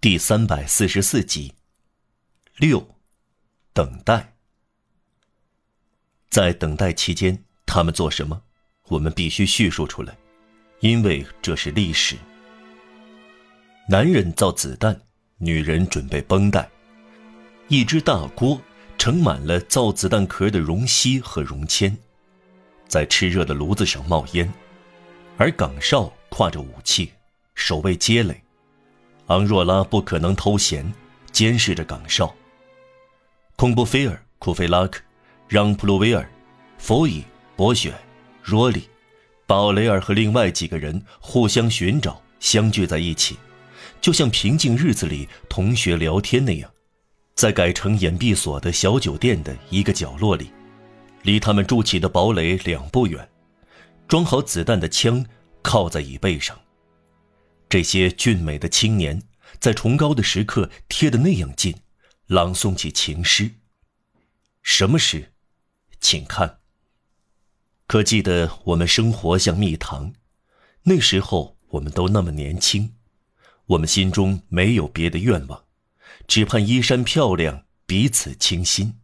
第三百四十四集。六，等待。在等待期间，他们做什么？我们必须叙述出来，因为这是历史。男人造子弹，女人准备绷带，一只大锅盛满了造子弹壳的熔锡和熔铅，在炽热的炉子上冒烟，而岗哨挎着武器，守卫街垒。昂若拉不可能偷闲，监视着岗哨。孔布菲尔、库菲拉克、让普鲁维尔、弗伊、博雪、若里、鲍雷尔和另外几个人互相寻找，相聚在一起，就像平静日子里同学聊天那样，在改成掩蔽所的小酒店的一个角落里，离他们筑起的堡垒两步远，装好子弹的枪靠在椅背上。这些俊美的青年，在崇高的时刻贴得那样近，朗诵起情诗。什么诗？请看。可记得我们生活像蜜糖，那时候我们都那么年轻，我们心中没有别的愿望，只盼衣衫漂亮，彼此倾心。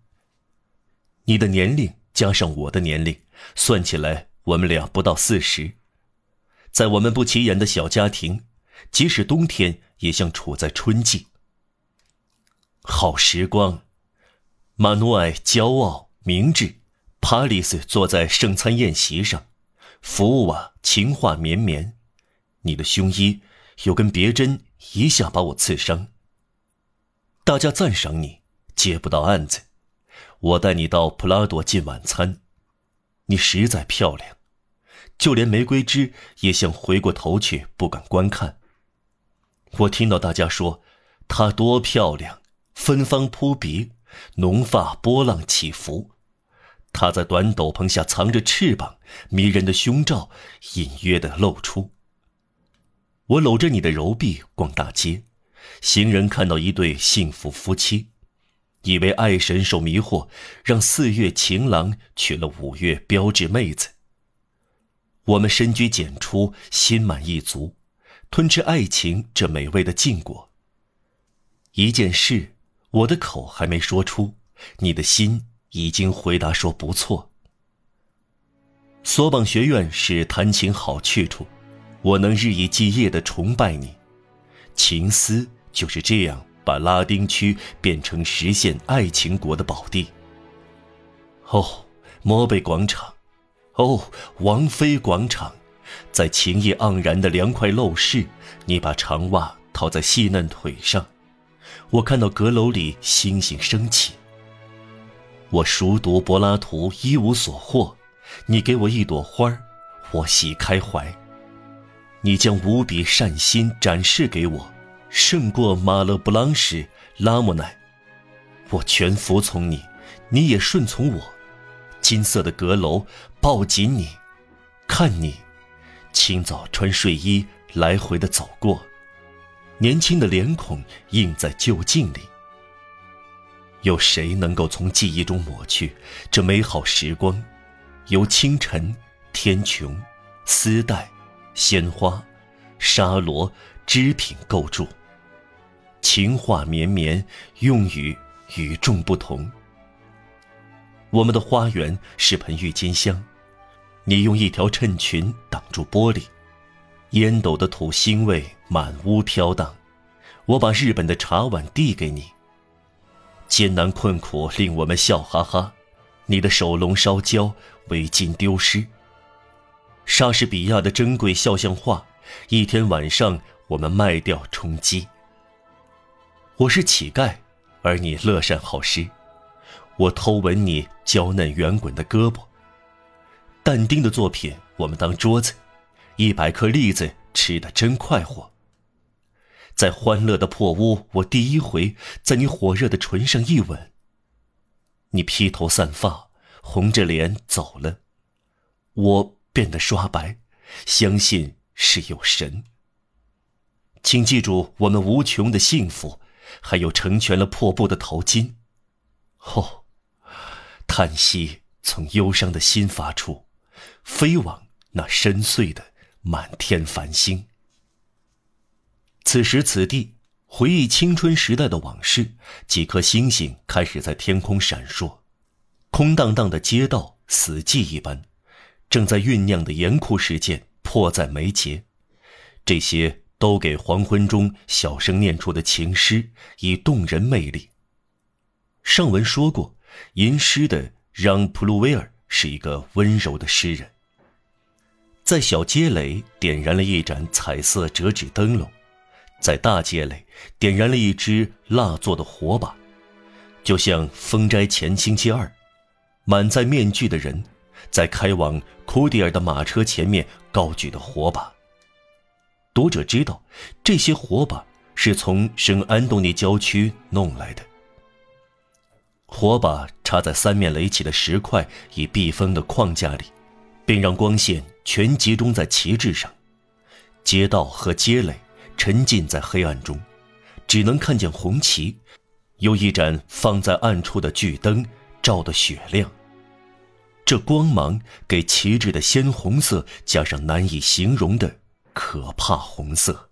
你的年龄加上我的年龄，算起来我们俩不到四十，在我们不起眼的小家庭。即使冬天，也像处在春季。好时光，马努埃骄傲明智，帕里斯坐在圣餐宴席上，福瓦情话绵绵。你的胸衣有根别针，一下把我刺伤。大家赞赏你，接不到案子。我带你到普拉多进晚餐，你实在漂亮，就连玫瑰枝也像回过头去不敢观看。我听到大家说，她多漂亮，芬芳扑鼻，浓发波浪起伏。她在短斗篷下藏着翅膀，迷人的胸罩隐约的露出。我搂着你的柔臂逛大街，行人看到一对幸福夫妻，以为爱神受迷惑，让四月情郎娶了五月标致妹子。我们深居简出，心满意足。吞吃爱情这美味的禁果。一件事，我的口还没说出，你的心已经回答说不错。索邦学院是弹琴好去处，我能日以继夜的崇拜你。情思就是这样把拉丁区变成实现爱情国的宝地。哦，摩贝广场，哦，王妃广场。在情意盎然的凉快陋室，你把长袜套在细嫩腿上。我看到阁楼里星星升起。我熟读柏拉图，一无所获。你给我一朵花儿，我喜开怀。你将无比善心展示给我，胜过马勒布朗什、拉莫奈。我全服从你，你也顺从我。金色的阁楼，抱紧你，看你。清早穿睡衣来回的走过，年轻的脸孔映在旧镜里。有谁能够从记忆中抹去这美好时光？由清晨、天穹、丝带、鲜花、沙罗、织品构筑。情话绵绵，用语与众不同。我们的花园是盆郁金香。你用一条衬裙挡住玻璃，烟斗的土腥味满屋飘荡。我把日本的茶碗递给你。艰难困苦令我们笑哈哈，你的手笼烧焦，围巾丢失。莎士比亚的珍贵肖像画，一天晚上我们卖掉充饥。我是乞丐，而你乐善好施。我偷吻你娇嫩圆滚的胳膊。但丁的作品，我们当桌子，一百颗栗子吃得真快活。在欢乐的破屋，我第一回在你火热的唇上一吻。你披头散发，红着脸走了，我变得刷白，相信是有神。请记住我们无穷的幸福，还有成全了破布的头巾。哦，叹息从忧伤的心发出。飞往那深邃的满天繁星。此时此地，回忆青春时代的往事，几颗星星开始在天空闪烁，空荡荡的街道死寂一般，正在酝酿的严酷事件迫在眉睫，这些都给黄昏中小声念出的情诗以动人魅力。上文说过，吟诗的让·普鲁威尔是一个温柔的诗人。在小街垒点燃了一盏彩色折纸灯笼，在大街垒点燃了一支蜡做的火把，就像封斋前星期二，满载面具的人在开往库迪尔的马车前面高举的火把。读者知道，这些火把是从圣安东尼郊区弄来的。火把插在三面垒起的石块以避风的框架里，并让光线。全集中在旗帜上，街道和街垒沉浸在黑暗中，只能看见红旗，有一盏放在暗处的巨灯照得雪亮。这光芒给旗帜的鲜红色加上难以形容的可怕红色。